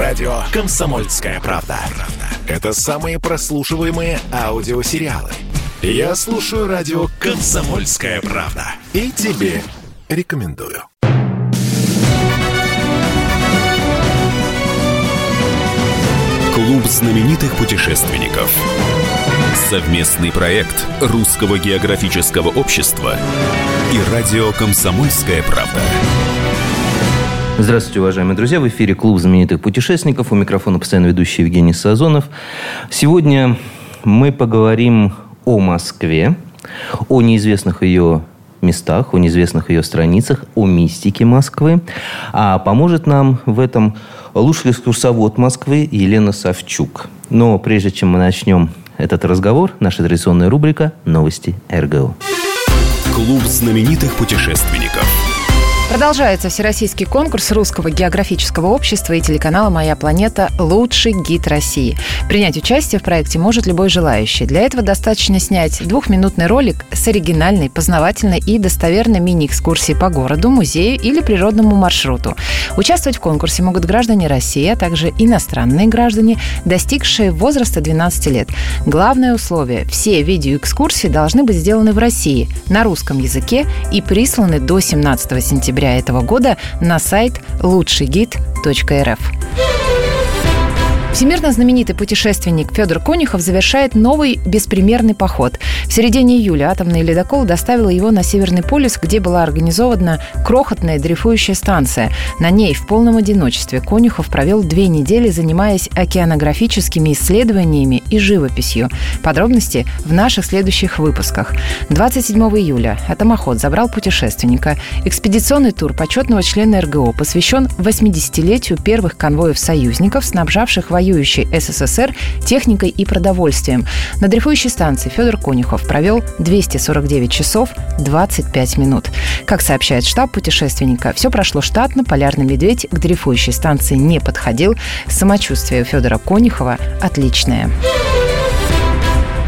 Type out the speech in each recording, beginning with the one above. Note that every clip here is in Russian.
Радио «Комсомольская правда». Это самые прослушиваемые аудиосериалы. Я слушаю радио «Комсомольская правда». И тебе рекомендую. Клуб знаменитых путешественников. Совместный проект Русского географического общества и радио «Комсомольская правда». Здравствуйте, уважаемые друзья. В эфире Клуб знаменитых путешественников. У микрофона постоянно ведущий Евгений Сазонов. Сегодня мы поговорим о Москве, о неизвестных ее местах, о неизвестных ее страницах, о мистике Москвы. А поможет нам в этом лучший экскурсовод Москвы Елена Савчук. Но прежде чем мы начнем этот разговор, наша традиционная рубрика «Новости РГО». Клуб знаменитых путешественников. Продолжается всероссийский конкурс Русского географического общества и телеканала «Моя планета. Лучший гид России». Принять участие в проекте может любой желающий. Для этого достаточно снять двухминутный ролик с оригинальной, познавательной и достоверной мини-экскурсией по городу, музею или природному маршруту. Участвовать в конкурсе могут граждане России, а также иностранные граждане, достигшие возраста 12 лет. Главное условие – все видеоэкскурсии должны быть сделаны в России на русском языке и присланы до 17 сентября этого года на сайт лучшийгид.рф. Всемирно знаменитый путешественник Федор Конюхов завершает новый беспримерный поход. В середине июля атомный ледокол доставил его на Северный полюс, где была организована крохотная дрейфующая станция. На ней в полном одиночестве Конюхов провел две недели, занимаясь океанографическими исследованиями и живописью. Подробности в наших следующих выпусках. 27 июля атомоход забрал путешественника. Экспедиционный тур почетного члена РГО посвящен 80-летию первых конвоев союзников, снабжавших воюющей СССР техникой и продовольствием. На дрейфующей станции Федор Конюхов провел 249 часов 25 минут. Как сообщает штаб путешественника, все прошло штатно, полярный медведь к дрейфующей станции не подходил. Самочувствие у Федора Конюхова отличное.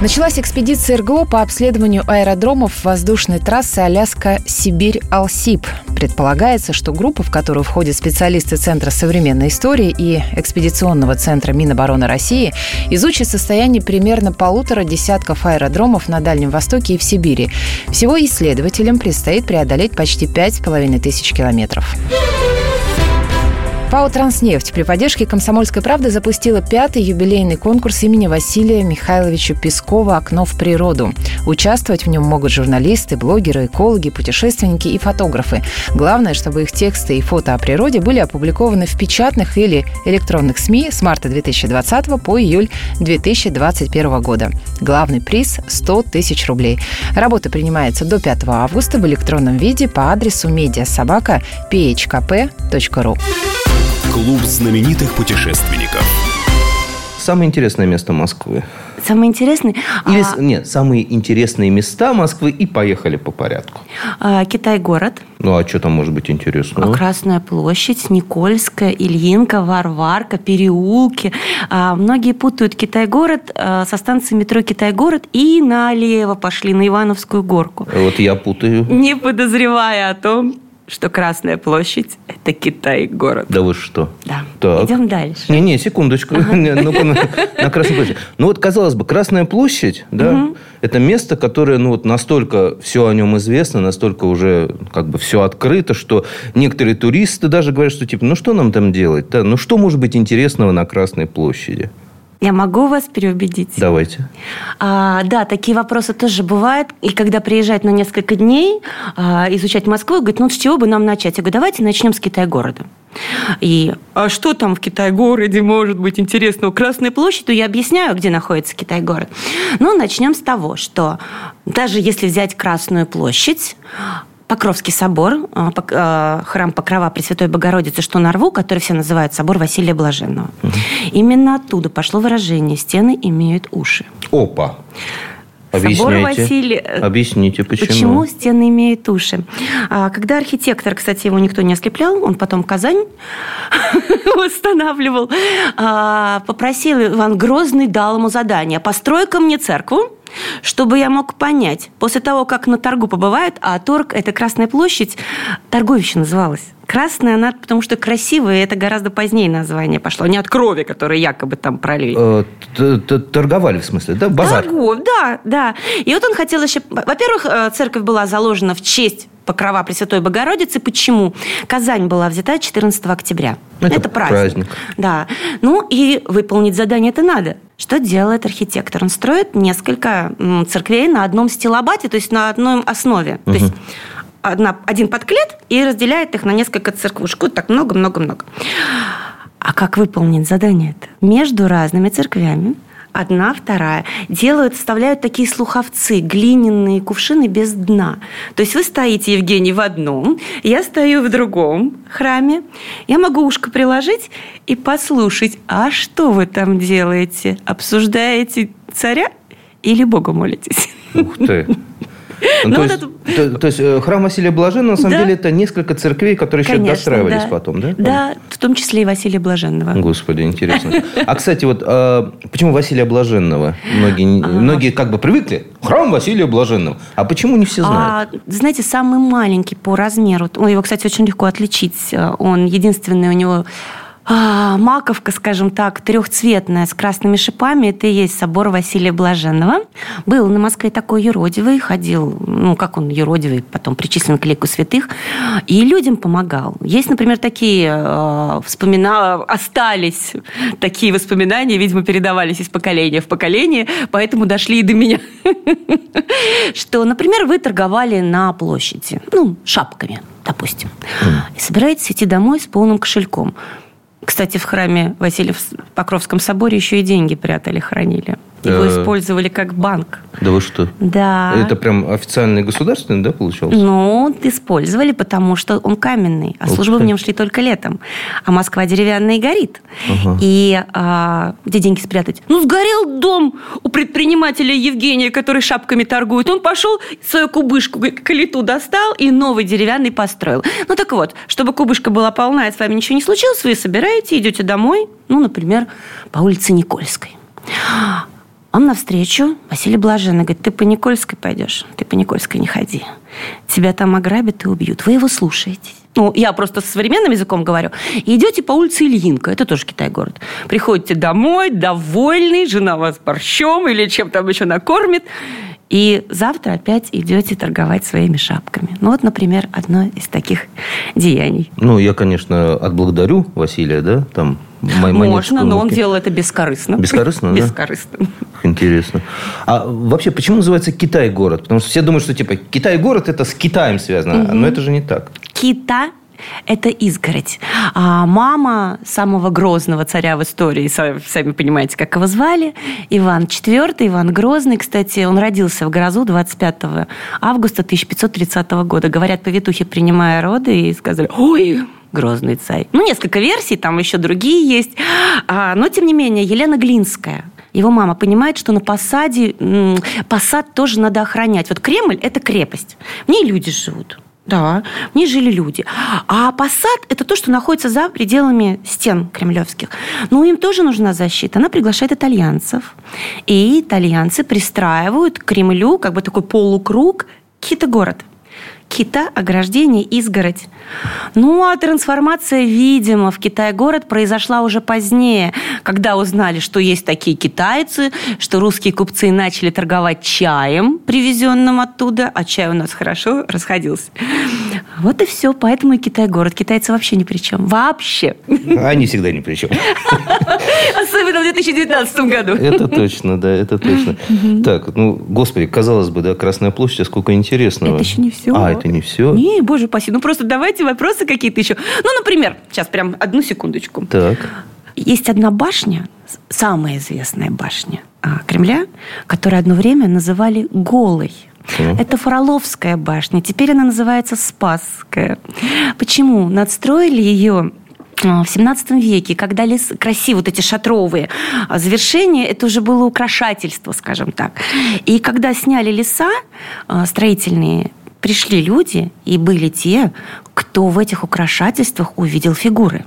Началась экспедиция РГО по обследованию аэродромов воздушной трассы Аляска-Сибирь-Алсип. Предполагается, что группа, в которую входят специалисты Центра современной истории и экспедиционного центра Минобороны России, изучит состояние примерно полутора десятков аэродромов на Дальнем Востоке и в Сибири. Всего исследователям предстоит преодолеть почти пять с половиной тысяч километров. ПАО «Транснефть» при поддержке «Комсомольской правды» запустила пятый юбилейный конкурс имени Василия Михайловича Пескова «Окно в природу». Участвовать в нем могут журналисты, блогеры, экологи, путешественники и фотографы. Главное, чтобы их тексты и фото о природе были опубликованы в печатных или электронных СМИ с марта 2020 по июль 2021 года. Главный приз – 100 тысяч рублей. Работа принимается до 5 августа в электронном виде по адресу медиасобака phkp.ru. Клуб знаменитых путешественников. Самое интересное место Москвы. Самое интересное... Или, а, Нет, самые интересные места Москвы и поехали по порядку. а, Китай-город, Ну, а что там может быть интересного? Красная площадь, Никольская, Ильинка, Варварка, переулки. А, Многие путают Китай-город а, со станции метро Китай-город и налево пошли на Ивановскую горку. Вот я путаю. Не подозревая о том, что Красная площадь – это Китай-город. Да вы что? Да. Так. Идем дальше. Не-не, секундочку. Ну-ка на, на Красной площади. Ну вот, казалось бы, Красная площадь, да, это место, которое, ну вот настолько все о нем известно, настолько уже как бы все открыто, что некоторые туристы даже говорят, что типа, ну что нам там делать? Да, ну что может быть интересного на Красной площади? Я могу вас переубедить? Давайте. А, да, такие вопросы тоже бывают. И когда приезжают на несколько дней а, изучать Москву, говорят, ну с чего бы нам начать? Я говорю, давайте начнем с Китай-города. И а что там в Китай-городе может быть интересного? Красная площадь, то я объясняю, где находится Китай-город. Ну, начнем с того, что даже если взять Красную площадь, Покровский собор, а, а, храм Покрова Пресвятой Богородицы, что на рву, который все называют собор Василия Блаженного. Именно оттуда пошло выражение «стены имеют уши». Опа. Собор Объясняйте. Василия... Объясните, почему. Почему стены имеют уши? А, Когда архитектор, кстати, его никто не ослеплял, он потом Казань восстанавливал, попросил Иван Грозный, дал ему задание. Построй-ка мне церкву, чтобы я мог понять, после того, как на торгу побывают, а торг – это Красная площадь, торговище называлась. Красная она, потому что красивая, это гораздо позднее название пошло, не от крови, которую якобы там пролили. Э, Торговали, в смысле, да? Базар. Торгов, да, да. И вот он хотел еще... Во-первых, э, церковь была заложена в честь Покрова Пресвятой Богородицы. Почему? Казань была взята 14 октября. Это праздник. праздник. Да. Ну и выполнить задание это надо. Что делает архитектор? Он строит несколько церквей на одном стилобате, то есть на одной основе. То есть одна, один подклет и разделяет их на несколько церквушек. Вот так много-много-много. А как выполнить задание это? Между разными церквями одна, вторая, делают, вставляют такие слуховцы, глиняные кувшины без дна. То есть вы стоите, Евгений, в одном, я стою в другом храме, я могу ушко приложить и послушать, а что вы там делаете? Обсуждаете царя или Бога молитесь? Ух ты. Ну, Ну, то, есть, то- то есть, э, храм Василия Блаженного, на самом Да. деле, это несколько церквей, которые еще Конечно, достраивались да. потом, да? Да, в том числе и Василия Блаженного. Господи, интересно. А, кстати, вот а, почему Василия Блаженного? Многие, не- многие как бы привыкли. Храм Василия Блаженного. А почему не все знают? А, знаете, самый маленький по размеру. Ой, его, кстати, очень легко отличить. Он единственный у него а, маковка, скажем так, трехцветная с красными шипами. Это и есть собор Василия Блаженного. Был на Москве такой юродивый, ходил, ну, как он юродивый, потом причислен к лику святых, и людям помогал. Есть, например, такие э, вспомина... остались такие воспоминания, видимо, передавались из поколения в поколение, поэтому дошли и до меня. Что, например, вы торговали на площади, ну, шапками, допустим, и собираетесь идти домой с полным кошельком. Кстати, в храме Василия в Покровском соборе еще и деньги прятали, хранили. Его Э. использовали как банк. Да вы что? Да. Это прям официальный государственный, да, получался? Ну, использовали, потому что он каменный, а Ух службы в нем шли только летом. А Москва деревянная и горит. Ага. И а, где деньги спрятать? Ну, сгорел дом у предпринимателя Евгения, который шапками торгует. Он пошел, свою кубышку, калиту достал и новый деревянный построил. Ну, так вот, чтобы кубышка была полна, и с вами ничего не случилось, вы собираете, идете домой, ну, например, по улице Никольской. Он навстречу, Василий Блаженный, говорит, ты по Никольской пойдешь, ты по Никольской не ходи. Тебя там ограбят и убьют. Вы его слушаетесь. Ну, я просто с современным языком говорю. Идете по улице Ильинка, это тоже Китай-город. Приходите домой, довольный, жена вас борщом или чем там еще накормит. И завтра опять идете торговать своими шапками. Ну, вот, например, одно из таких деяний. Ну, я, конечно, отблагодарю Василия, да, там, Можно, но он делал это бескорыстно. Бескорыстно, да? Бескорыстно. Интересно. А вообще, почему называется Китай-город? Потому что все думают, что, типа, Китай-город – это с Китаем связано. Но это же не так. Кита – это изгородь. А мама самого грозного царя в истории, са- сами понимаете, как его звали, Иван IV, Иван Грозный. Кстати, он родился в Грозу 25 августа 1530 года. Говорят, повитухи, принимая роды, и сказали, ой, Грозный царь. Ну, несколько версий, там еще другие есть. А, но, тем не менее, Елена Глинская, его мама понимает, что на посаде, посад тоже надо охранять. Вот Кремль – это крепость. В ней люди живут. Да, в ней жили люди. А посад – это то, что находится за пределами стен кремлевских. Но им тоже нужна защита. Она приглашает итальянцев. И итальянцы пристраивают к Кремлю как бы такой полукруг Кита-город. Кита, ограждение, изгородь. Ну, а трансформация, видимо, в Китай-город произошла уже позднее, когда узнали, что есть такие китайцы, что русские купцы начали торговать чаем, привезенным оттуда, а чай у нас хорошо расходился. Вот и все, поэтому и Китай-город. Китайцы вообще ни при чем. Вообще. Они всегда ни при чем. Особенно в 2019 году. Это точно, да, это точно. Так, ну, господи, казалось бы, да, Красная площадь, а сколько интересного. Это еще не все. А, это не все? Не, боже упаси. Ну, просто давайте вопросы какие-то еще. Ну, например, сейчас прям одну секундочку. Так. Есть одна башня, самая известная башня а, Кремля, которую одно время называли «голой». Это Фроловская башня. Теперь она называется Спасская. Почему? Надстроили ее а, в 17 веке, когда лес красивые, вот эти шатровые а, завершения, это уже было украшательство, скажем так. И когда сняли леса а, строительные, пришли люди, и были те, кто в этих украшательствах увидел фигуры.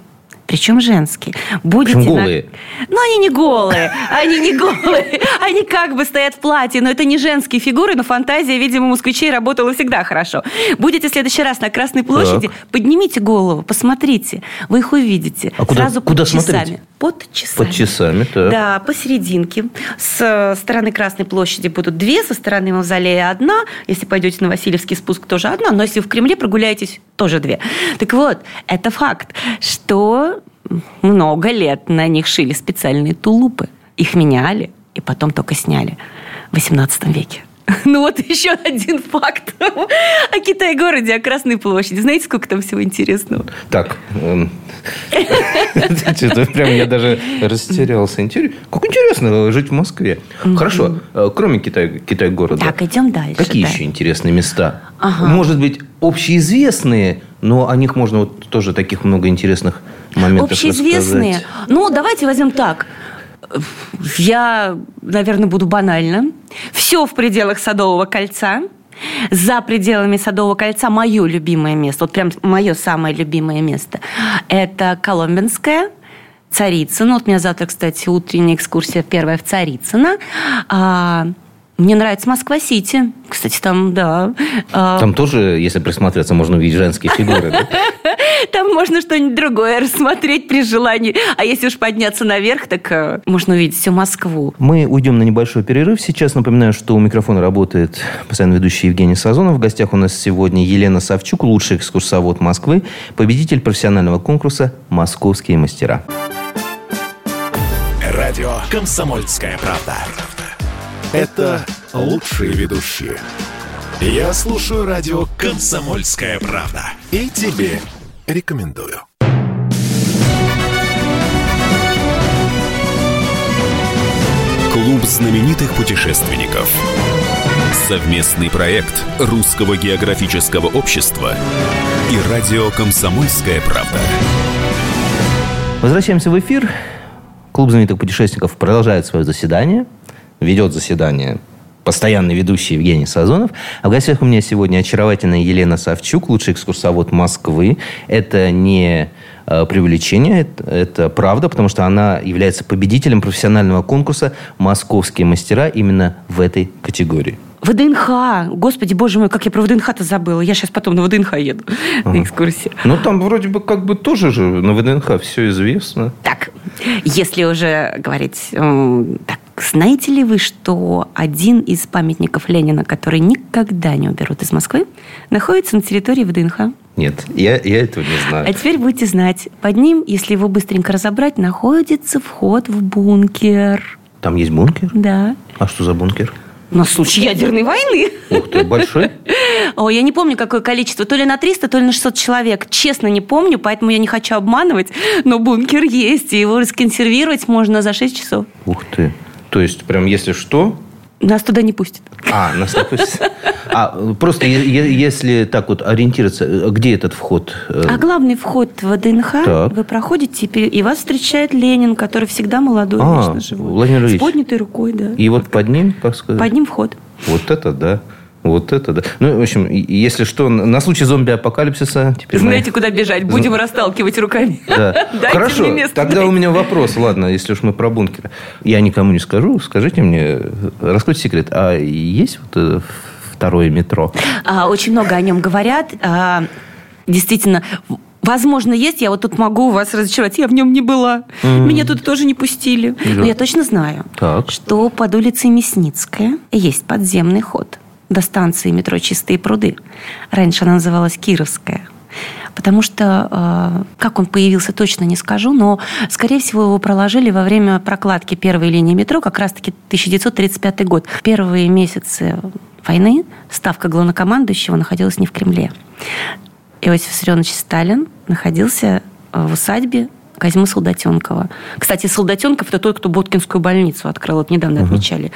Причем женские. Будете Причем на- голые. Ну, они не голые, они не голые. Они как бы стоят в платье, но это не женские фигуры, но фантазия, видимо, москвичей работала всегда хорошо. Будете в следующий раз на Красной площади, поднимите голову, посмотрите, вы их увидите. А куда- Сразу куда под часами. смотреть? Под часами. Под часами, так. Да, посерединке. С стороны Красной площади будут две, со стороны Мавзолея одна. Если пойдете на Васильевский спуск, тоже одна. Но если в Кремле прогуляетесь, тоже две. Так вот, это факт, что много лет на них шили специальные тулупы. Их меняли и потом только сняли в XVIII веке. Ну вот еще один факт о Китай-городе, о Красной площади. Знаете, сколько там всего интересного? Так. эм, прям я даже растерялся. Как интересно жить в Москве. Хорошо. э, Кроме Китай- Китай-города. Так, идем дальше. Какие еще интересные места? Может быть, общеизвестные, но о них можно вот тоже таких много интересных моментов Общеизвестные. рассказать. Ну, давайте возьмем так. Я, наверное, буду банально. Все в пределах Садового кольца. За пределами Садового кольца мое любимое место, вот прям мое самое любимое место, это Коломенское, Царицыно. Вот у меня завтра, кстати, утренняя экскурсия первая в Царицыно. Мне нравится Москва-Сити. Кстати, там, да. а, Там тоже, если присмотреться, можно увидеть женские фигуры. Там можно что-нибудь другое рассмотреть при желании. А если уж подняться наверх, так э, можно увидеть всю Москву. Мы уйдем на небольшой перерыв. Сейчас напоминаю, что у микрофона работает постоянно ведущий Евгений Сазонов. В гостях у нас сегодня Елена Савчук, лучший экскурсовод Москвы, победитель профессионального конкурса «Московские мастера». Радио «Комсомольская правда». Это лучшие ведущие. Я слушаю радио «Комсомольская правда». И тебе рекомендую. Клуб знаменитых путешественников. Совместный проект Русского географического общества и радио «Комсомольская правда». Возвращаемся в эфир. Клуб знаменитых путешественников продолжает свое заседание. Ведет заседание постоянный ведущий Евгений Сазонов. А в гостях у меня сегодня очаровательная Елена Савчук, лучший экскурсовод Москвы. Это не э, преувеличение, это, это правда, потому что она является победителем профессионального конкурса «Московские мастера» именно в этой категории. ВДНХ. Господи, боже мой, как я про ВДНХ-то забыла. Я сейчас потом на ВДНХ еду на экскурсию. Ну, там вроде бы как бы тоже же на ВДНХ все известно. Так, если уже говорить... Так, знаете ли вы, что один из памятников Ленина, который никогда не уберут из Москвы, находится на территории ВДНХ? Нет, я, я этого не знаю. А теперь будете знать, под ним, если его быстренько разобрать, находится вход в бункер. Там есть бункер? Да. А что за бункер? На случай ядерной войны. Ух ты, большой? О, я не помню, какое количество. То ли на 300, то ли на 600 человек. Честно не помню, поэтому я не хочу обманывать. Но бункер есть, и его расконсервировать можно за 6 часов. Ух ты. То есть, прям если что... Нас туда не пустят. А, нас не пустят. А, просто если так вот ориентироваться, э, где этот вход? Э, А главный вход в ДНХ, Так. вы проходите, и вас встречает Ленин, который всегда молодой, А, вечно живой. Владимир С Ильич. поднятой рукой, да. И вот под ним, как сказать? Под ним вход. Вот это да. Вот это да. Ну, в общем, если что, на случай зомби-апокалипсиса... Теперь мы- Знаете, куда бежать? Будем расталкивать руками. Да. Хорошо, мне место, тогда дайте. у меня вопрос. Ладно, если уж мы про бункер. Я никому не скажу. Скажите мне, раскройте секрет. А есть вот э, второе метро? А, Очень много о нем говорят. А, Действительно, возможно, есть. Я вот тут могу вас разочаровать. Я в нем не была. Меня тут тоже не пустили. Да. Но я точно знаю, Так. что под улицей Мясницкая есть подземный ход до станции метро «Чистые пруды». Раньше она называлась Кировская. Потому что, э, как он появился, точно не скажу, но, скорее всего, его проложили во время прокладки первой линии метро, как раз-таки 1935 год. Первые месяцы войны ставка главнокомандующего находилась не в Кремле. Иосиф Виссарионович Сталин находился э, в усадьбе Козьмы Солдатенкова. Кстати, Солдатенков – это тот, кто Боткинскую больницу открыл. Вот недавно отмечали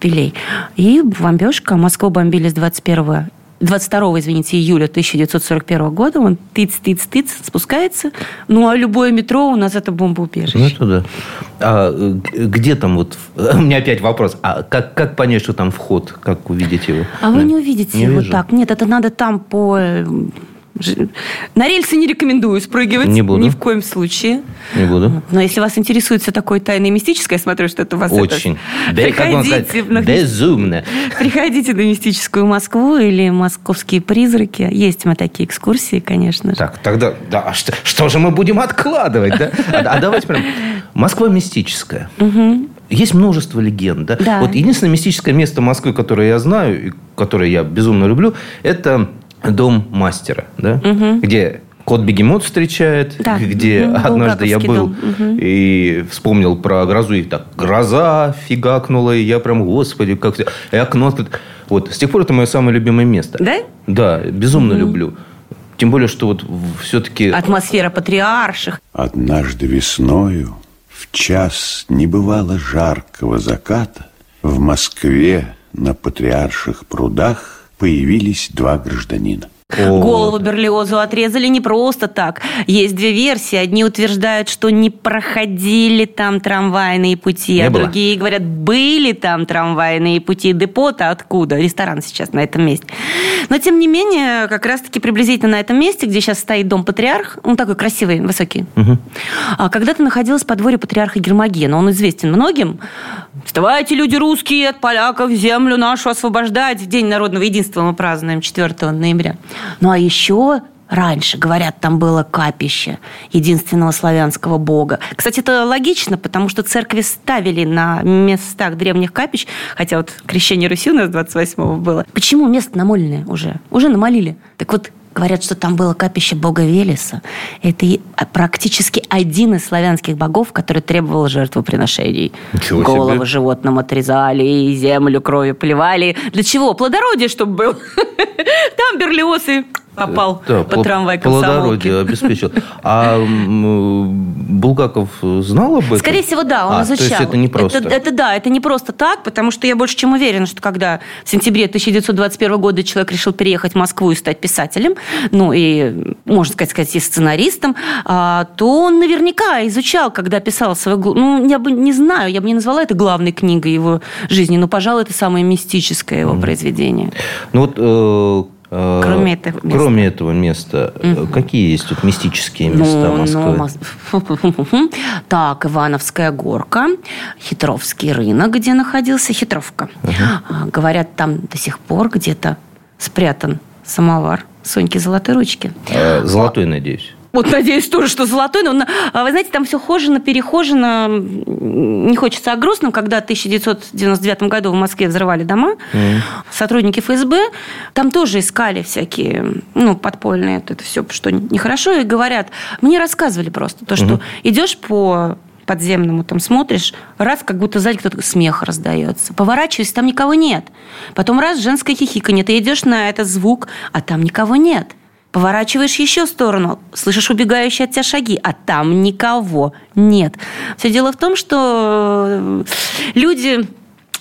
юбилей. И бомбежка. Москву бомбили с 21 22 извините, июля 1941 года. Он тыц-тыц-тыц спускается. Ну, а любое метро у нас это бомбоубежище. Ну, это да. А э, где там вот... У меня опять вопрос. А как, как понять, что там вход? Как увидеть его? А вы не увидите не его вижу. так. Нет, это надо там по э, На рельсы не рекомендую спрыгивать. Не буду. Ни в коем случае. Не буду. Но если вас интересует все такое тайное и мистическое, я смотрю, что это у вас Очень. это... Да, как Приходите, на... безумно. Приходите на мистическую Москву или московские призраки. Есть мы такие экскурсии, конечно же. Так, тогда, да, а что, что же мы будем откладывать, да? А, а давайте прям. Москва мистическая. Есть множество легенд, да? Да. Вот единственное мистическое место Москвы, которое я знаю, и которое я безумно люблю, это дом мастера, да? Где кот бегемот встречает, Да. где Мгм. однажды я был дом. И вспомнил про грозу, и так гроза фигакнула, и я прям, господи, как. И окно открыто. Вот, с тех пор это мое самое любимое место. Да? Да, безумно люблю. Тем более, что вот все-таки... Атмосфера патриарших. Однажды весною, в час небывало жаркого заката, в Москве на патриарших прудах появились два гражданина. Голову Берлиозу отрезали не просто так. Есть две версии. Одни утверждают, что не проходили там трамвайные пути, Не а было. другие говорят, были там трамвайные пути. Депо-то откуда? Ресторан сейчас на этом месте. Но, тем не менее, как раз-таки приблизительно на этом месте, где сейчас стоит дом Патриарх, он такой красивый, высокий, а когда-то находилось подворье Патриарха Гермогена. Он известен многим. Вставайте, люди русские, от поляков землю нашу освобождать. В День народного единства мы празднуем 4 ноября. Ну, а еще раньше, говорят, там было капище единственного славянского бога. Кстати, это логично, потому что церкви ставили на местах древних капищ, хотя вот крещение Руси у нас 28-го было. Почему место намоленное уже? Уже намолили. Так вот, Говорят, что там было капище бога Велеса. Это практически один из славянских богов, который требовал жертвоприношений. Ничего себе. Головы животным отрезали, и землю кровью плевали. Для чего? Плодородие, чтобы был. Там Берлиоз и попал Да, по трамвай. Плодородие обеспечил. А Булгаков знал об этом? Скорее всего, да, он А, изучал. То есть это не просто. Это, это да, это не просто так, потому что я больше чем уверена, что когда в сентябре 1921 года человек решил переехать в Москву и стать писателем, ну и, можно сказать, сказать и сценаристом, а, то он наверняка изучал, когда писал свою... Ну, я бы не знаю, я бы не назвала это главной книгой его жизни, но, пожалуй, это самое мистическое его произведение. Ну вот... э, Кроме этого места. Кроме этого места, э, какие есть тут мистические места Ну, Москвы? ну, Так, Ивановская горка, Хитровский рынок, где находился Хитровка. А, Говорят, там до сих пор где-то спрятан самовар Соньки Золотой Ручки. Э, Золотой, надеюсь. Вот надеюсь тоже, что золотой, но, а, вы знаете, там все хожено, перехожено. Не хочется о грустном, когда в 1999 году в Москве взрывали дома, сотрудники ФСБ там тоже искали всякие, ну, подпольные, это, это все, что нехорошо, и говорят, мне рассказывали просто, то, что идешь по подземному, там смотришь, раз, как будто сзади кто-то смех раздается. Поворачиваешься, там никого нет. Потом раз, женское хихиканье, ты идешь на этот звук, а там никого нет. Поворачиваешь еще сторону, слышишь убегающие от тебя шаги, а там никого нет. Все дело в том, что э, люди,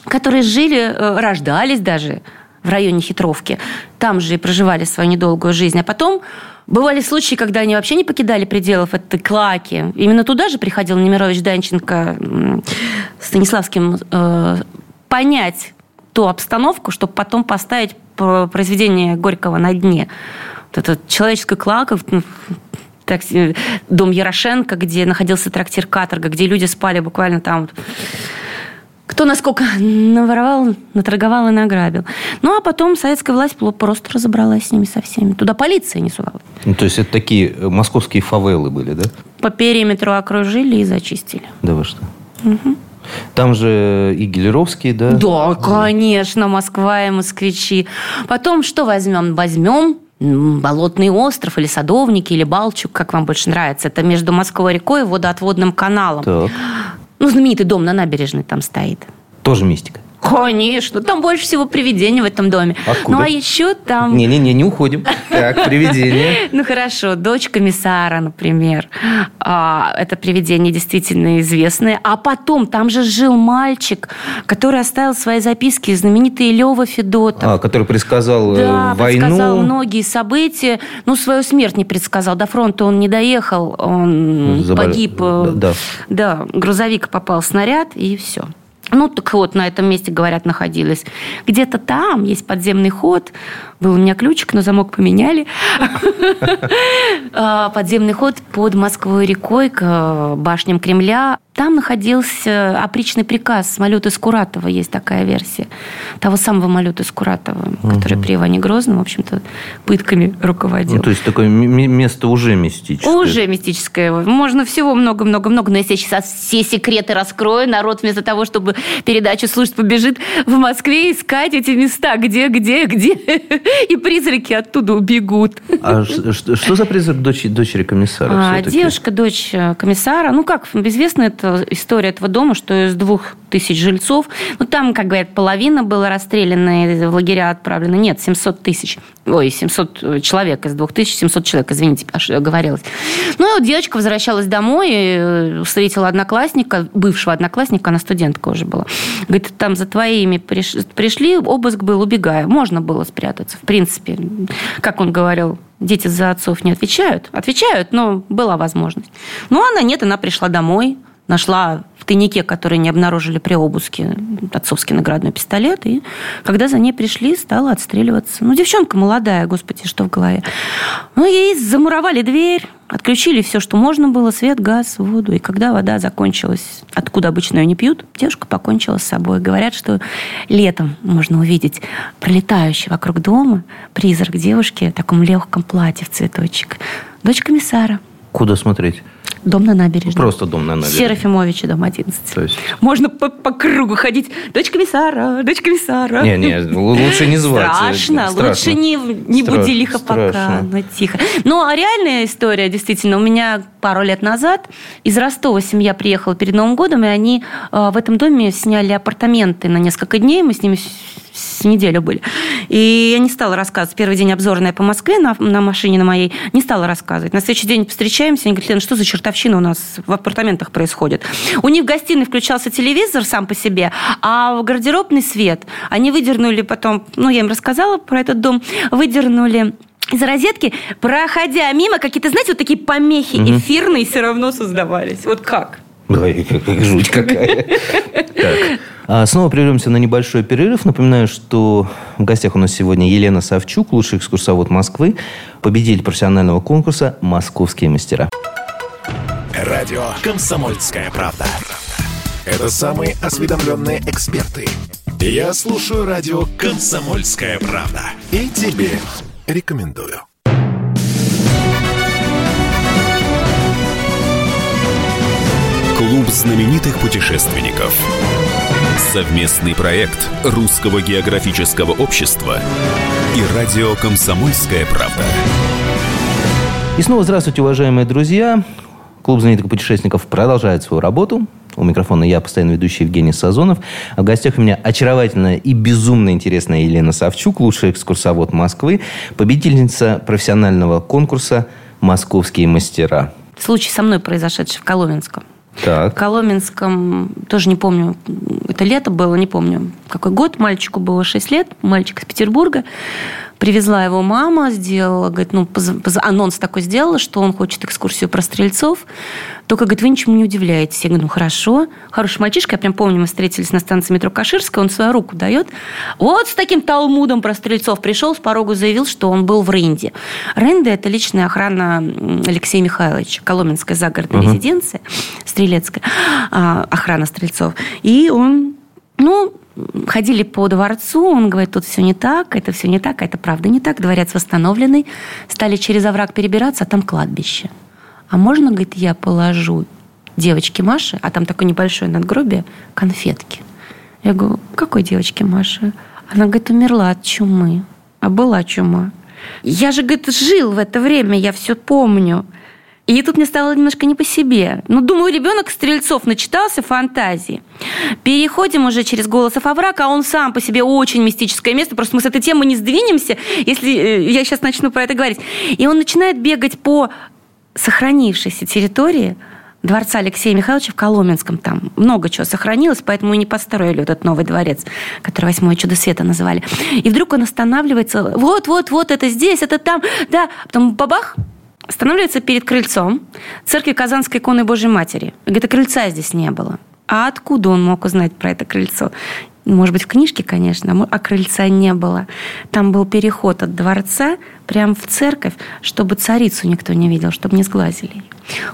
которые жили, э, рождались даже в районе Хитровки, там же и проживали свою недолгую жизнь, а потом Бывали случаи, когда они вообще не покидали пределов этой клаки. Именно туда же приходил Немирович Данченко Станиславским э, понять ту обстановку, чтобы потом поставить про- произведение Горького на дне. Эта человеческая клака, э, дом Ярошенко, где находился трактир «Каторга», где люди спали буквально там кто насколько наворовал, наторговал и награбил. Ну, а потом советская власть просто разобралась с ними со всеми. Туда полиция не сувала. Ну, то есть это такие э, московские фавелы были, да? По периметру окружили и зачистили. Да вы что? Там же и Гелеровские, да? Да, конечно, Москва и москвичи. Потом что возьмем? Возьмем Болотный остров или Садовники, или Балчук, как вам больше нравится. Это между Москвой рекой и водоотводным каналом. Так. Ну, знаменитый дом на набережной там стоит. Тоже мистика. Конечно, там больше всего привидений в этом доме. Откуда? Ну, а еще там... Не-не-не, не уходим. Так, привидение. Ну хорошо, дочь комиссара, например. А, это привидение действительно известное. А потом там же жил мальчик, который оставил свои записки, знаменитый Лева Федотов. А, который предсказал э, Да, предсказал войну. многие события. Ну, свою смерть не предсказал. До фронта он не доехал. Он погиб. э, Да. Да, грузовик попал снаряд, и все. Ну, так вот, на этом месте, говорят, находились. Где-то там есть подземный ход, Был у меня ключик, но замок поменяли. А, подземный ход под Москвой рекой к э, башням Кремля. Там находился опричный приказ Малюты Скуратова, есть такая версия. Того самого Малюты Скуратова, который при Иване Грозном, в общем-то, пытками руководил. Ну, то есть такое место уже мистическое. Уже мистическое. Можно всего много-много-много. Но если я сейчас все секреты раскрою, народ вместо того, чтобы передачу слушать, побежит в Москве искать эти места. Где, где, где. И призраки оттуда убегут. А что, за призрак дочери, комиссара? А, девушка, дочь э, комиссара. Ну, как известно, это история этого дома, что из двух тысяч жильцов, ну, там, как говорят, половина была расстреляна, в лагеря отправлена. Нет, 700 тысяч. Ой, 700 э, человек из двух тысяч, 700 человек, извините, оговорилась. Ну, девочка возвращалась домой, э, встретила одноклассника, бывшего одноклассника, она студентка уже была. Говорит, там за твоими пришли, обыск был, убегая. Можно было спрятаться, в принципе. Как он говорил, дети за отцов не отвечают. Отвечают, но была возможность. Ну, она нет, она пришла домой, нашла тайнике, который не обнаружили при обыске, отцовский наградной пистолет. И когда за ней пришли, стала отстреливаться. Ну, девчонка молодая, господи, что в голове. Ну, ей замуровали дверь, отключили все, что можно было, свет, газ, воду. И когда вода закончилась, откуда обычно ее не пьют, девушка покончила с собой. Говорят, что летом можно увидеть пролетающий вокруг дома призрак девушки в таком легком платье в цветочек. Дочь комиссара. Куда смотреть? Дом на набережной. Просто дом на набережной. Серафимовича, дом 11. То есть... Можно по, по кругу ходить. Дочь комиссара, дочь комиссара. Не, не, лучше не звать. Страшно. Страшно. Лучше не, не Страшно. буди лихо пока. Ну, тихо. Ну, а реальная история, действительно, у меня пару лет назад из Ростова семья приехала перед Новым годом, и они э, в этом доме сняли апартаменты на несколько дней. Мы с ними с неделю были. И я не стала рассказывать. Первый день обзорная по Москве на, на машине на моей. Не стала рассказывать. На следующий день встречаемся. Они говорят, Лена, что за чертовщина у нас в апартаментах происходит? У них в гостиной включался телевизор сам по себе, а в гардеробный свет они выдернули потом, ну, я им рассказала про этот дом, выдернули из розетки, проходя мимо, какие-то, знаете, вот такие помехи угу. эфирные все равно создавались. Вот как? Ой, жуть какая. Так. А снова прервемся на небольшой перерыв. Напоминаю, что в гостях у нас сегодня Елена Савчук, лучший экскурсовод Москвы, победитель профессионального конкурса «Московские мастера». Радио «Комсомольская правда». Это самые осведомленные эксперты. Я слушаю радио «Комсомольская правда». И тебе рекомендую. Клуб знаменитых путешественников. Совместный проект Русского географического общества и радио «Комсомольская правда». И снова здравствуйте, уважаемые друзья. Клуб знаменитых путешественников продолжает свою работу. У микрофона я, постоянно ведущий Евгений Сазонов. А в гостях у меня очаровательная и безумно интересная Елена Савчук, лучший экскурсовод Москвы, победительница профессионального конкурса «Московские мастера». Случай со мной произошедший в Коломенском. Так. В Коломенском, тоже не помню, это лето было, не помню, какой год, мальчику было 6 лет, мальчик из Петербурга. Привезла его мама, сделала, говорит, ну, анонс такой сделала, что он хочет экскурсию про стрельцов. Только, говорит, вы ничему не удивляетесь. Я говорю, ну, хорошо. Хороший мальчишка. Я прям помню, мы встретились на станции метро Каширская, он свою руку дает. Вот с таким талмудом про стрельцов пришел, с порогу заявил, что он был в Рынде. Рында – это личная охрана Алексея Михайловича, Коломенская загородная uh-huh. резиденция, стрелецкая, а, охрана стрельцов. И он, ну, ходили по дворцу, он говорит, тут все не так, это все не так, а это правда не так, дворец восстановленный. Стали через овраг перебираться, а там кладбище. А можно, говорит, я положу девочке Маше, а там такое небольшое надгробие, конфетки. Я говорю, какой девочке Маше? Она говорит, умерла от чумы. А была чума. Я же, говорит, жил в это время, я все помню. И тут мне стало немножко не по себе. Ну, думаю, ребенок Стрельцов начитался фантазии. Переходим уже через «Голосов овраг», а он сам по себе очень мистическое место. Просто мы с этой темы не сдвинемся, если э, я сейчас начну про это говорить. И он начинает бегать по сохранившейся территории дворца Алексея Михайловича в Коломенском. Там много чего сохранилось, поэтому и не построили этот новый дворец, который «Восьмое чудо света» называли. И вдруг он останавливается. Вот, вот, вот, это здесь, это там. Да, потом бабах, останавливается перед крыльцом церкви Казанской иконы Божьей Матери. А крыльца здесь не было. А откуда он мог узнать про это крыльцо? может быть, в книжке, конечно, а крыльца не было. Там был переход от дворца прямо в церковь, чтобы царицу никто не видел, чтобы не сглазили.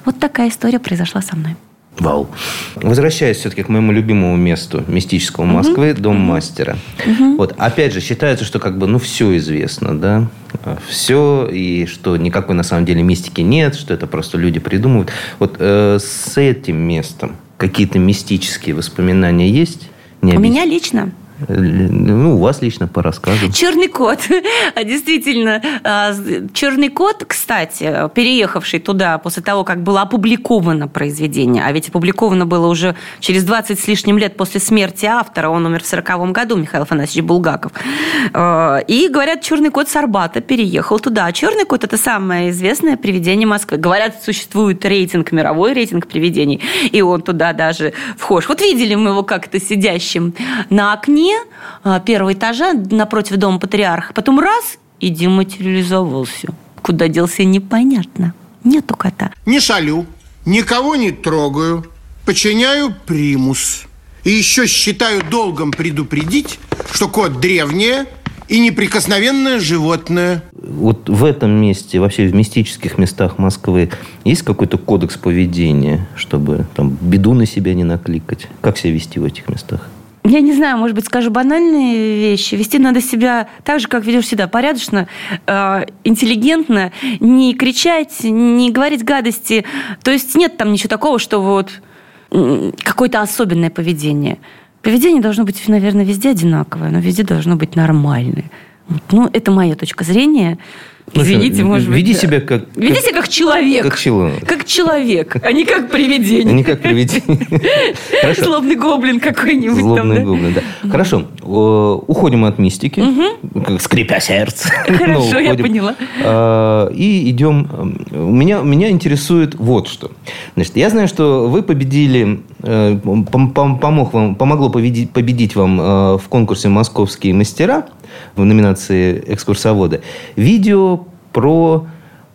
Вот такая история произошла со мной. Вау. Возвращаясь все-таки к моему любимому месту мистического Москвы, угу. дом мастера. Угу. Вот опять же считается, что как бы ну все известно, да, все и что никакой на самом деле мистики нет, что это просто люди придумывают. Вот э, с этим местом какие-то мистические воспоминания есть? Не У меня лично ну, у вас лично по рассказу. Черный кот. А, действительно, а, черный кот, кстати, переехавший туда после того, как было опубликовано произведение, а ведь опубликовано было уже через 20 с лишним лет после смерти автора, он умер в 40 году, Михаил Афанасьевич Булгаков. А, и, говорят, черный кот с Арбата переехал туда. А черный кот – это самое известное привидение Москвы. Говорят, существует рейтинг, мировой рейтинг привидений, и он туда даже вхож. Вот видели мы его как-то сидящим на окне, стене а, первого этажа напротив дома патриарха. Потом раз и дематериализовался. Куда делся, непонятно. Нету кота. Не шалю, никого не трогаю, подчиняю примус. И еще считаю долгом предупредить, что кот древнее и неприкосновенное животное. Вот в этом месте, вообще в мистических местах Москвы, есть какой-то кодекс поведения, чтобы там беду на себя не накликать? Как себя вести в этих местах? Я не знаю, может быть, скажу банальные вещи. Вести надо себя так же, как ведешь всегда, порядочно, э, интеллигентно, не кричать, не говорить гадости. То есть нет там ничего такого, что вот какое-то особенное поведение. Поведение должно быть, наверное, везде одинаковое, но везде должно быть нормальное. Ну, это моя точка зрения. Ну, Извините, что, может веди быть. Себя как... Веди себя как человек. Как человек. Как человек, а не как привидение. Не как привидение. Злобный гоблин какой-нибудь. Злобный гоблин, да. Хорошо. Уходим от мистики. Скрипя сердце. Хорошо, я поняла. А, и идем... Меня интересует вот что. Значит, я знаю, что вы победили... Э, помог вам, помогло победить, победить вам э, в конкурсе «Московские мастера» в номинации экскурсовода. Видео про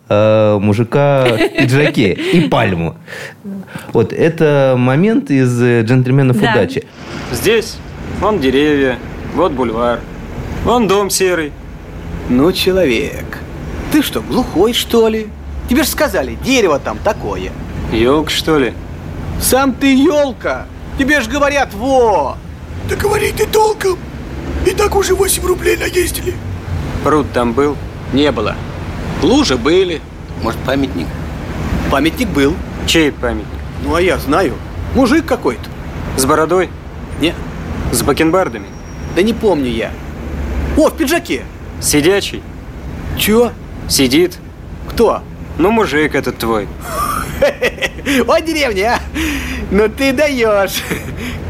э, мужика в пиджаке и пальму. Вот это момент из «Джентльменов да. удачи». Здесь вон деревья, вот бульвар, вон дом серый. Ну, человек, ты что, глухой, что ли? Тебе же сказали, дерево там такое. Елка, что ли? Сам ты елка. Тебе же говорят, во! Да говори ты толком. И так уже 8 рублей наездили. Пруд там был? Не было. Лужи были. Может, памятник? Памятник был. Чей памятник? Ну, а я знаю. Мужик какой-то. С бородой? Не. С бакенбардами? Да не помню я. О, в пиджаке. Сидячий? Чё? Сидит. Кто? Ну, мужик этот твой. О, деревня, а! Ну ты даешь.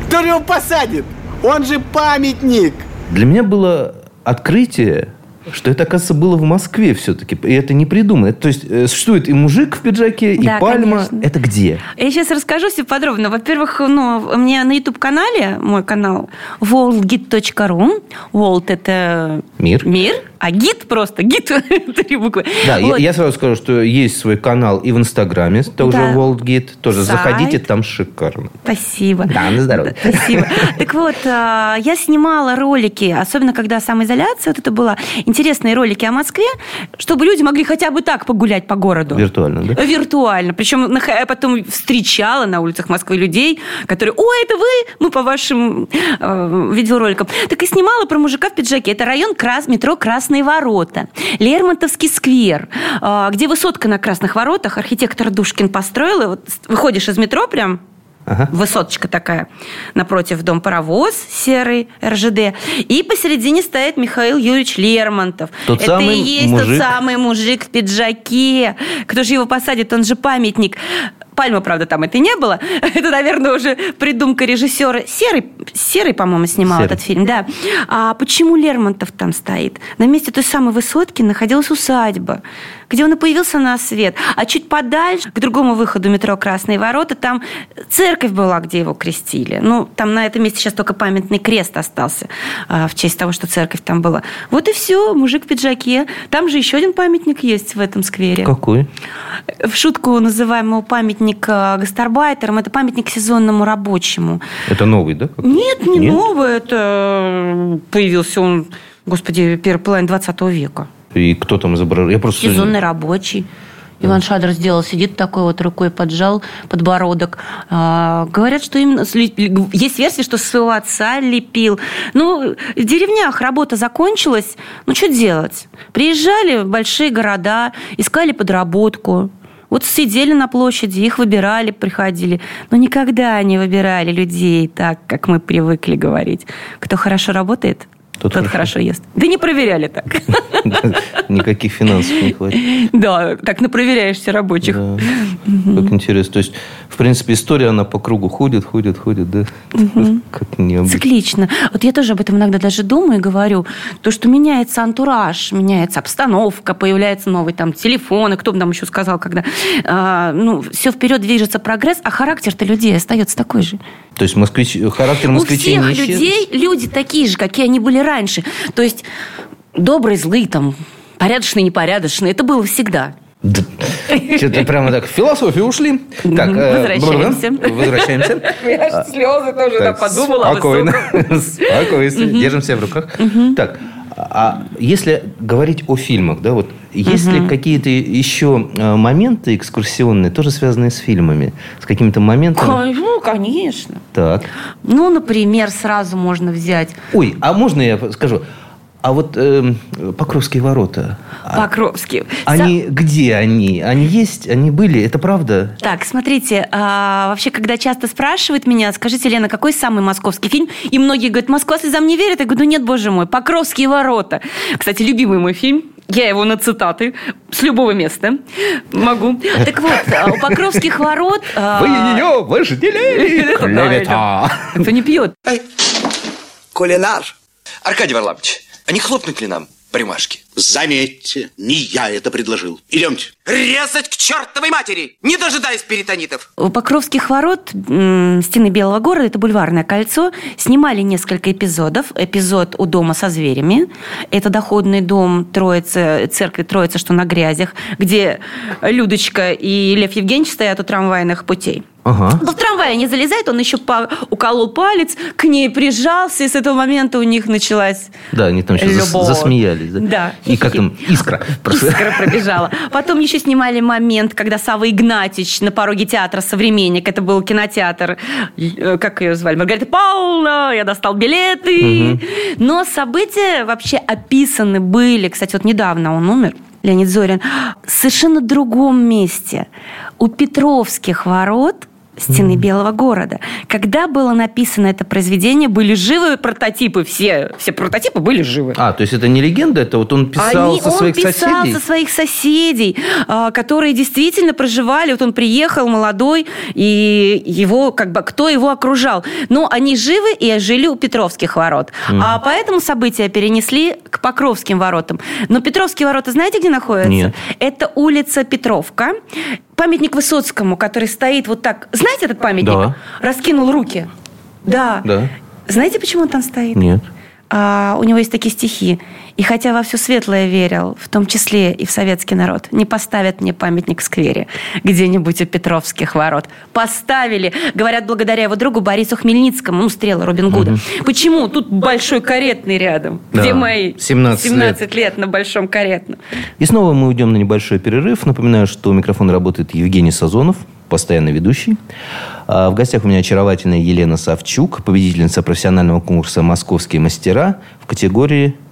Кто же его посадит? Он же памятник. Для меня было открытие, что это, оказывается, было в Москве все-таки. И это не придумано. То есть, э, существует и мужик в пиджаке, и да, пальма. Конечно. Это где? Я сейчас расскажу все подробно. Во-первых, ну, у меня на YouTube-канале, мой канал, worldgit.ru. World – это... Мир. Мир а гид просто, гид три буквы. Да, вот. я, я сразу скажу, что есть свой канал и в Инстаграме, тоже да. World Guide, тоже Сайт. заходите, там шикарно. Спасибо. Да, на здоровье. Спасибо. Так вот, а, я снимала ролики, особенно когда самоизоляция вот это была, интересные ролики о Москве, чтобы люди могли хотя бы так погулять по городу. Виртуально, да? Виртуально. Причем я потом встречала на улицах Москвы людей, которые, о, это вы? Мы по вашим э, видеороликам. Так и снимала про мужика в пиджаке. Это район Крас, метро Красный Красные ворота, Лермонтовский сквер, а, где высотка на Красных воротах, архитектор Душкин построил. И вот выходишь из метро прям, Ага. Высоточка такая. Напротив дом паровоз серый РЖД. И посередине стоит Михаил Юрьевич Лермонтов. Тот Это самый и есть мужик. тот самый мужик в пиджаке. Кто же его посадит? Он же памятник. Пальмы, правда, там это не было. Это, наверное, уже придумка режиссера. Серый, Серый по-моему, снимал Серый. этот фильм, да. А почему Лермонтов там стоит? На месте той самой высотки находилась усадьба, где он и появился на свет. А чуть подальше, к другому выходу метро «Красные ворота», там церковь была, где его крестили. Ну, там на этом месте сейчас только памятный крест остался а, в честь того, что церковь там была. Вот и все, мужик в пиджаке. Там же еще один памятник есть в этом сквере. Какой? В шутку называемого памятник гастарбайтерам, это памятник сезонному рабочему. Это новый, да? Нет, не Нет? новый. Это появился он, господи, первый половина 20 века. И кто там изображен? Я просто... Сезонный рабочий. Иван Шадров сделал, сидит такой вот рукой поджал подбородок. А, говорят, что именно... Есть версия, что своего отца лепил. Ну, в деревнях работа закончилась. Ну, что делать? Приезжали в большие города, искали подработку. Вот сидели на площади, их выбирали, приходили. Но никогда не выбирали людей так, как мы привыкли говорить. Кто хорошо работает, Тот тот, хорошо. хорошо ест. Да не проверяли так. Никаких финансов не хватит. Да, так напроверяешься рабочих. Как интересно. То есть, в принципе, история, она по кругу ходит, ходит, ходит, да? Как необычно. Циклично. Вот я тоже об этом иногда даже думаю и говорю. То, что меняется антураж, меняется обстановка, появляются новые там телефоны, кто бы нам еще сказал, когда... а, ну, все вперед движется прогресс, а характер-то людей остается такой же. То есть, москвич... характер У москвичей всех не исчез? людей люди такие же, какие они были раньше. То есть добрые, злые, там, порядочные, непорядочные. Это было всегда. Что-то прямо так в философию ушли. Так, э, Возвращаемся. Возвращаемся. Я слезы тоже Так, Спокойно. Спокойствие. Держим себя в руках. Так, а если говорить о фильмах, да, вот есть ли какие-то еще э, моменты экскурсионные, тоже связанные с фильмами? С какими-то моментами? Ну, конечно. Так. Ну, например, сразу можно взять Ой, а можно я скажу? А вот эм, Покровские ворота, а Покровский. они где они? Они есть? Они были? Это правда? Так, смотрите, а, вообще, когда часто спрашивают меня, скажите, Лена, какой самый московский фильм? И многие говорят, Москва слезам не верит. Я говорю, ну нет, боже мой, Покровские ворота. Кстати, любимый мой фильм. Я его на цитаты с любого места могу. Так вот, а, у Покровских ворот... а, Вы ее вожделели, Это клевета. Кто не пьет? Кулинар. Аркадий Варламович, а не хлопнуть ли нам по рюмашке? Заметьте, не я это предложил. Идемте. Резать к чертовой матери, не дожидаясь перитонитов. У Покровских ворот стены Белого города, это бульварное кольцо, снимали несколько эпизодов. Эпизод у дома со зверями. Это доходный дом Троицы, церкви Троицы, что на грязях, где Людочка и Лев Евгеньевич стоят у трамвайных путей. Ага. Но в трамвае не залезает, он еще по- уколол палец, к ней прижался, и с этого момента у них началась Да, они там сейчас Любовь. засмеялись. Да? Да. И как там искра. прошла. Искра пробежала. Потом еще снимали момент, когда Сава Игнатьич на пороге театра «Современник», это был кинотеатр, э, как ее звали, Маргарита Павловна, я достал билеты. Но события вообще описаны были. Кстати, вот недавно он умер. Леонид Зорин, в совершенно другом месте. У Петровских ворот стены Белого города. Когда было написано это произведение, были живы прототипы, все, все прототипы были живы. А, то есть это не легенда, это вот он писал Они- со своих он писал соседей? со своих соседей, которые действительно проживали. Вот он приехал молодой, и его как бы кто его окружал. Но они живы и жили у Петровских ворот. А поэтому события перенесли к Покровским воротам. Но Петровские ворота знаете, где находятся? Нет. Это улица Петровка. Памятник Высоцкому, который стоит вот так. Знаете этот памятник? Да. Раскинул руки. Да. Да. Знаете, почему он там стоит? Нет. А, у него есть такие стихи. И хотя во все светлое верил, в том числе и в советский народ, не поставят мне памятник в сквере где-нибудь у Петровских ворот. Поставили, говорят, благодаря его другу Борису Хмельницкому, ну, стрела Робин Гуда. Почему? Тут большой каретный рядом. Да, Где мои 17 лет. 17 лет на большом каретном. И снова мы уйдем на небольшой перерыв. Напоминаю, что у микрофона работает Евгений Сазонов, постоянный ведущий. А В гостях у меня очаровательная Елена Савчук, победительница профессионального конкурса «Московские мастера» в категории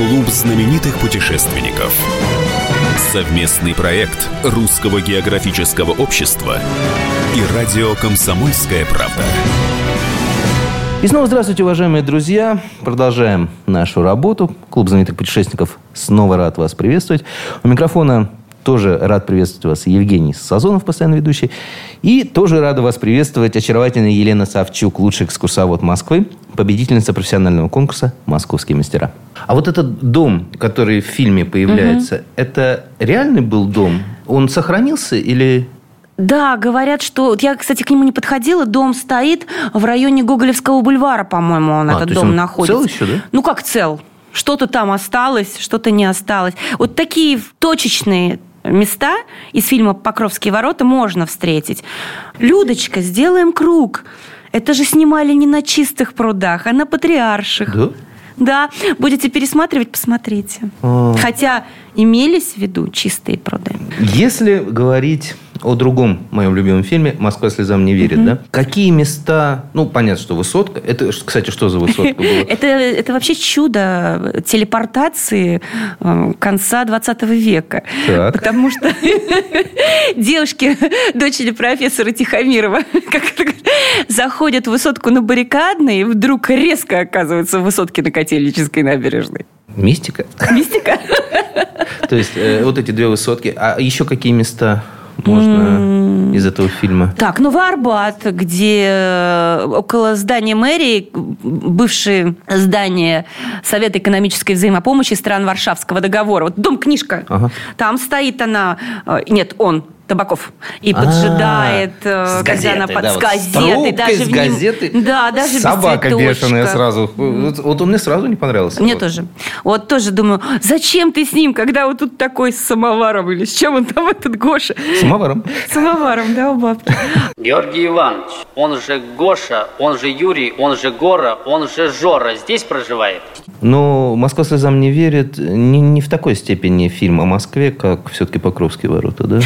Клуб знаменитых путешественников. Совместный проект Русского географического общества и радио «Комсомольская правда». И снова здравствуйте, уважаемые друзья. Продолжаем нашу работу. Клуб знаменитых путешественников снова рад вас приветствовать. У микрофона Тоже рад приветствовать вас Евгений Сазонов, постоянно ведущий. И тоже рада вас приветствовать очаровательная Елена Савчук, лучший экскурсовод Москвы, победительница профессионального конкурса «Московские мастера». А вот этот дом, который в фильме появляется, угу. это реальный был дом? Он сохранился или да, говорят, что... Я, кстати, к нему не подходила. Дом стоит в районе Гоголевского бульвара, по-моему, он, а, этот дом он находится. цел еще, да? Ну, как цел? Что-то там осталось, что-то не осталось. Вот такие точечные места из фильма «Покровские ворота» можно встретить. Людочка, сделаем круг. Это же снимали не на чистых прудах, а на патриарших. Да? Да, будете пересматривать, посмотрите. А... Хотя имелись в виду чистые пруды. Если говорить о другом моем любимом фильме «Москва слезам не верит». Mm-hmm. Да? Какие места... Ну, понятно, что высотка. Это, кстати, что за высотка была? это, это вообще чудо телепортации э, конца 20 века. Так. Потому что девушки, дочери профессора Тихомирова, как заходят в высотку на баррикадной и вдруг резко оказываются в высотке на Котельнической набережной. Мистика? Мистика. То есть, э, вот эти две высотки. А еще какие места можно из этого фильма? Так, ну Арбат, где э, около здания мэрии, бывшее здание Совета экономической взаимопомощи стран Варшавского договора. Вот дом-книжка. Ага. Там стоит она... Э, нет, он Табаков. И поджидает, а, когда она под... Да, с газетой. Даже с газеты. Да, даже Собака бешеная сразу. Вот он мне сразу не понравился. Мне тоже. Вот тоже думаю, зачем ты с ним, когда вот тут такой с самоваром или с чем он там, этот Гоша? Самоваром. Самоваром, да, у бабки. Георгий Иванович, он же Гоша, он же Юрий, он же Гора, он же Жора, здесь проживает? Но «Москва слезам не верит» не, не в такой степени фильм о Москве, как все-таки «Покровские ворота», да?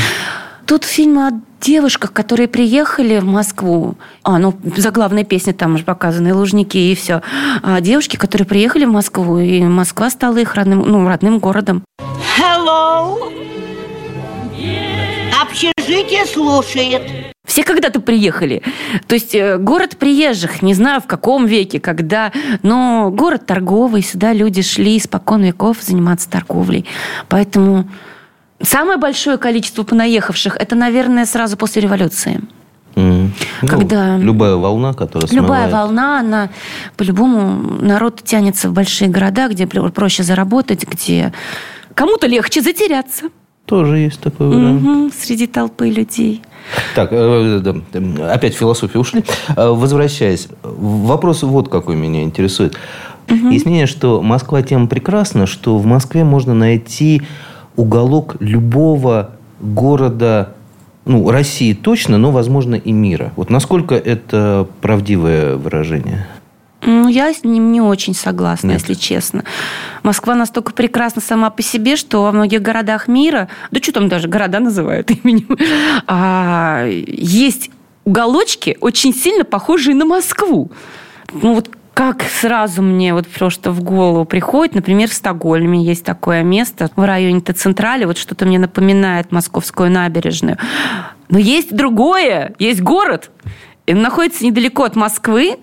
Тут фильмы о девушках, которые приехали в Москву. А, ну, заглавная песня там уже показаны, Лужники и все. А девушки, которые приехали в Москву, и Москва стала их родным, ну, родным городом. Hello! Общежитие слушает. Все когда-то приехали. То есть э, город приезжих, не знаю в каком веке, когда, но город торговый, сюда люди шли испокон веков заниматься торговлей. Поэтому Самое большое количество понаехавших это, наверное, сразу после революции. Mm. Когда ну, любая волна, которая Любая волна, она по-любому народ тянется в большие города, где проще заработать, где кому-то легче затеряться. Тоже есть такой вариант. Угу, среди толпы людей. Так, э, опять в философию ушли. Э, возвращаясь, вопрос вот какой меня интересует. Угу. Есть мнение, что Москва тем прекрасна, что в Москве можно найти уголок любого города, ну, России точно, но, возможно, и мира. Вот насколько это правдивое выражение? Ну, я с ним не очень согласна, Нет. если честно. Москва настолько прекрасна сама по себе, что во многих городах мира, да что там даже города называют именем, а, есть уголочки, очень сильно похожие на Москву. Ну, вот как сразу мне вот просто в голову приходит, например, в Стокгольме есть такое место в районе Т-Централи, вот что-то мне напоминает Московскую набережную. Но есть другое, есть город, он находится недалеко от Москвы,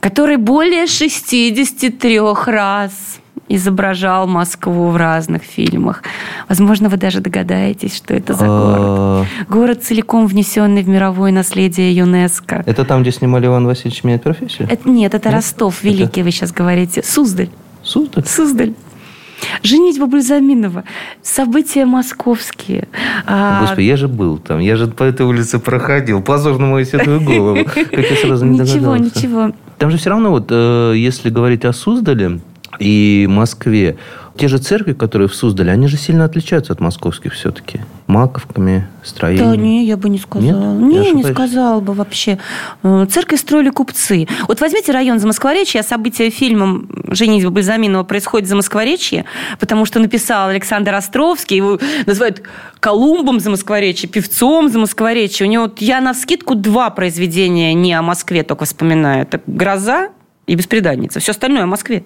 который более 63 раз изображал Москву в разных фильмах. Возможно, вы даже догадаетесь, что это за город. А. Город, целиком внесенный в мировое наследие ЮНЕСКо. Это там, где снимали Иван Васильевич меняет профессию? Это, нет, это Ростов Великий, вы сейчас говорите. Суздаль. Суздаль? Суздаль. Женитьба Бальзаминова. События московские. А, Господи, я же был там. Я же по этой улице проходил. Позор на мою седую голову. Как я сразу не Ничего, ничего. Там же все равно, вот, э, если говорить о Суздале, и Москве. Те же церкви, которые в Суздале, они же сильно отличаются от московских все-таки. Маковками, строением. Да, не, я бы не сказала. Нет? Не, не сказала бы вообще. Э, церковь строили купцы. Вот возьмите район Замоскворечья, события фильмом «Женитьба Бальзаминова» происходит за Москворечье, потому что написал Александр Островский, его называют Колумбом за Москворечье, певцом за Москворечье. У него, вот, я на скидку два произведения не о Москве только вспоминаю. Это «Гроза» и «Беспреданница». Все остальное о Москве.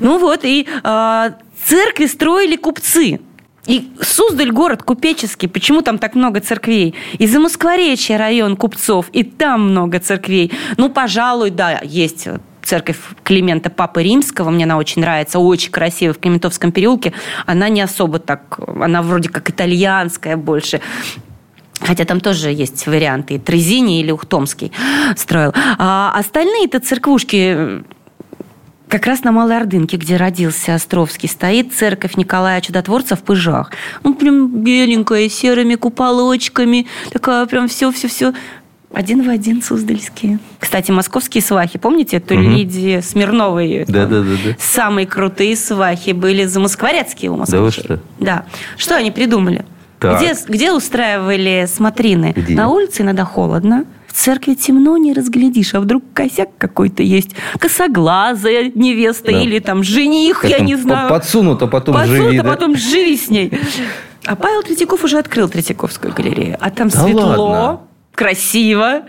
Ну вот, и э, церкви строили купцы. И Суздаль город купеческий. Почему там так много церквей? Из-за Москворечья район купцов, и там много церквей. Ну, пожалуй, да, есть церковь Климента Папы Римского, мне она очень нравится, очень красивая, в Климентовском переулке. Она не особо так, она вроде как итальянская больше. Хотя там тоже есть варианты. И Трезини или Ухтомский строил. А остальные-то церквушки как раз на Малой Ордынке, где родился Островский, стоит церковь Николая Чудотворца в Пыжах. Ну, прям беленькая, серыми куполочками. Такая прям все-все-все. Один в один Суздальские. Кстати, московские свахи, помните, эту Мгм. Лидии Смирновой? Да, да, да, да. Самые крутые свахи были замоскворецкие у Да вы москвичей. что? Да. Что они придумали? Так. Где, где устраивали смотрины? Где? На улице иногда холодно. В церкви темно, не разглядишь, а вдруг косяк какой-то есть. Косоглазая невеста Да. или там жених, Как я там, не знаю. Подсунут, а потом Подсунут, живи, а да? потом живи с ней. А Павел Третьяков уже открыл Третьяковскую галерею. А там Да светло, ладно? красиво,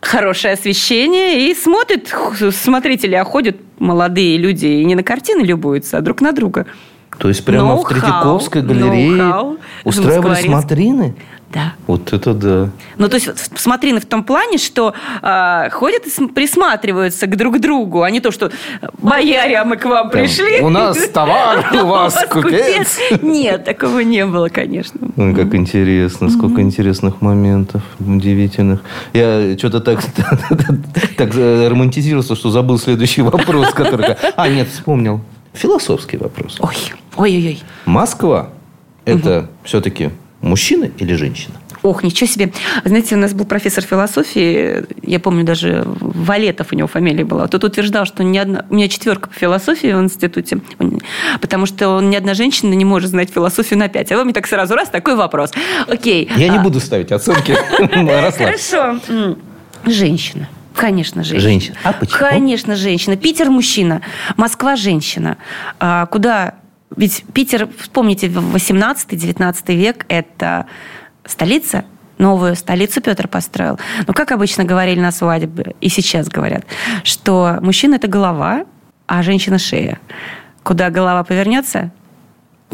хорошее освещение. И смотрят х- смотрители, а ходят молодые люди и не на картины любуются, а друг на друга. То есть прямо в Третьяковской галерее устраивали смотрины? Да. Вот это да. Ну, то есть, вот смотрины в том плане, что а, ходят и см- присматриваются к друг другу, а не то, что бояре, а мы к вам Там, пришли. «У нас товар, у вас купец». Нет, такого не было, конечно. Ой, как интересно, сколько интересных моментов удивительных. Я что-то так, так э, романтизировался, что забыл следующий вопрос, который... А, нет, вспомнил. Философский вопрос. Ой, ой-ой-ой. Москва – это все-таки мужчина или женщина? Ох, ничего себе. Знаете, у нас был профессор философии, я помню, даже Валетов у него фамилия была. Тот утверждал, что ни одна... у меня четверка по философии в институте, потому что он, ни одна женщина не может знать философию на пять. А вы мне так сразу раз такой вопрос. Окей. Я не А, буду ставить оценки. Хорошо. Женщина. Конечно, женщина. Женщина. А почему? Конечно, женщина. Питер мужчина, Москва женщина. А, куда? Ведь Питер, вспомните, в 18-19 век это столица, новую столицу Петр построил. Но как обычно говорили на свадьбе, и сейчас говорят, что мужчина – это голова, а женщина – шея. Куда голова повернется,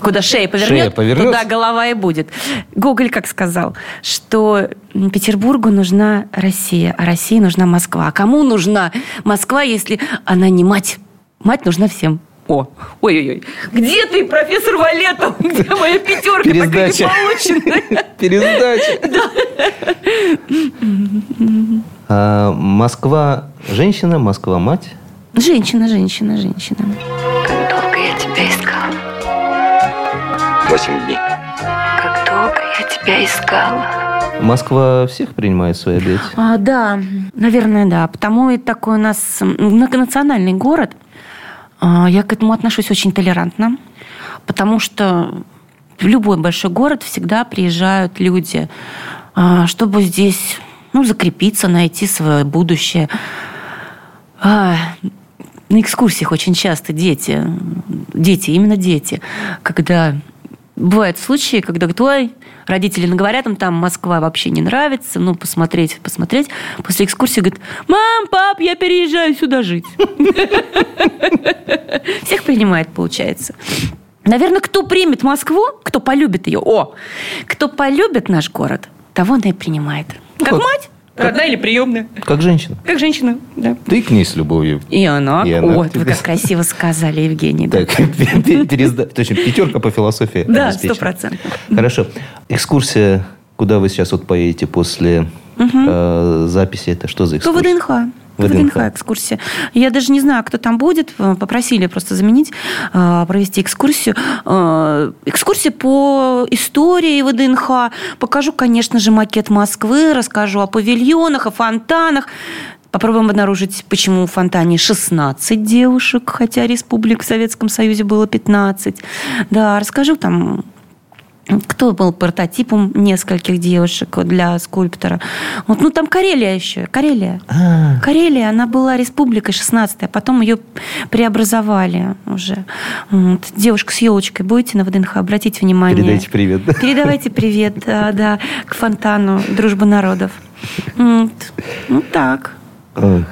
Куда шея повернет, Шея повернется. туда голова и будет. Гоголь как сказал, что Петербургу нужна Россия, а России нужна Москва. А кому нужна Москва, если она не мать? Мать нужна всем. О, ой-ой-ой. Где ты, профессор Валетов? Где моя пятерка Пересдача. так и не полученная? Пересдача. А, Москва женщина, Москва мать. Женщина, женщина, женщина. Как долго я тебя искала, Восемь дней. как долго я тебя искала. Москва всех принимает свои объятия. А, да, наверное, да. Потому и такой у нас многонациональный город. А, Я к этому отношусь очень толерантно, потому что в любой большой город всегда приезжают люди, а, чтобы здесь ну, закрепиться, найти свое будущее. А, На экскурсиях очень часто дети, дети, именно дети, когда бывают случаи, когда говорят, ой, родители наговорят, им там Москва вообще не нравится, ну, посмотреть, посмотреть. После экскурсии говорит, мам, пап, я переезжаю сюда жить. Всех принимает, получается. Наверное, кто примет Москву, кто полюбит ее, о, кто полюбит наш город, того она и принимает. Как Вот. Мать, родная или приемная. Как женщина. Как женщина, да. Ты к ней с любовью. И она. И она. Ой, вы как красиво сказали, Евгений. да. Так, Точно, пятерка по философии Да, сто процентов. Хорошо. Экскурсия, куда вы сейчас вот поедете после э, записи, это что за экскурсия? ВДНХ. ВДНХ. Экскурсия. Я даже не знаю, кто там будет. Попросили просто заменить, э, провести экскурсию. Э, Экскурсия по истории ВДНХ. Покажу, конечно же, макет Москвы, расскажу о павильонах, о фонтанах. Попробуем обнаружить, почему в фонтане 16 девушек, хотя республик в Советском Союзе было 15. Да, расскажу там кто был прототипом нескольких девушек для скульптора. Вот, ну, там Карелия еще. Карелия. А, Карелия, она была республикой 16 а потом ее преобразовали уже. Вот. Девушка с елочкой. Будете на ВДНХ? Обратите внимание. Передайте привет. да? Передавайте привет, да, да, к фонтану Дружбы народов. Вот. Ну, так. Ох.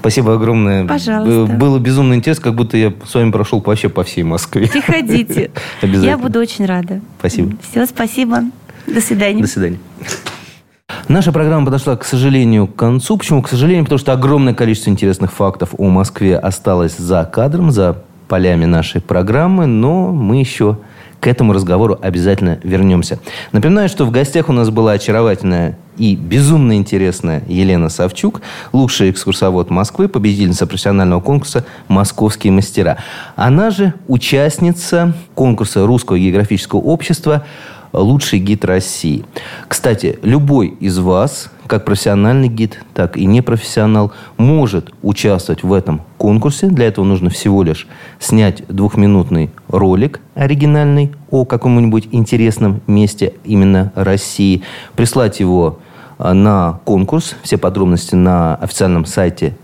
Спасибо огромное. Пожалуйста. Было безумно интересно, как будто я с вами прошел вообще по всей Москве. Приходите. Обязательно. Я буду очень рада. Спасибо. Все, спасибо. До свидания. До свидания. Наша программа подошла, к сожалению, к концу. Почему? К сожалению, потому что огромное количество интересных фактов о Москве осталось за кадром, за полями нашей программы, но мы еще к этому разговору обязательно вернемся. Напоминаю, что в гостях у нас была очаровательная и безумно интересная Елена Савчук, лучший экскурсовод Москвы, победительница профессионального конкурса «Московские мастера». Она же участница конкурса Русского географического общества лучший гид России. Кстати, любой из вас, как профессиональный гид, так и непрофессионал, может участвовать в этом конкурсе. Для этого нужно всего лишь снять двухминутный ролик оригинальный о каком-нибудь интересном месте именно России, прислать его а, на конкурс. Все подробности на официальном сайте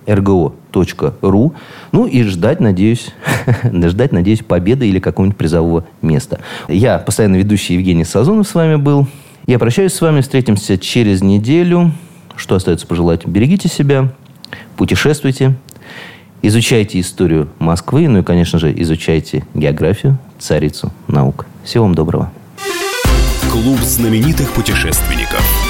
rgo.ru. Ну и ждать, надеюсь, ждать, надеюсь, победы или какого-нибудь призового места. Я, постоянно ведущий Евгений Сазонов с вами был. Я прощаюсь с вами. Встретимся через неделю. Что остается пожелать? Берегите себя, путешествуйте, изучайте историю Москвы, ну и, конечно же, изучайте географию, царицу наук. Всего вам доброго. Клуб знаменитых путешественников.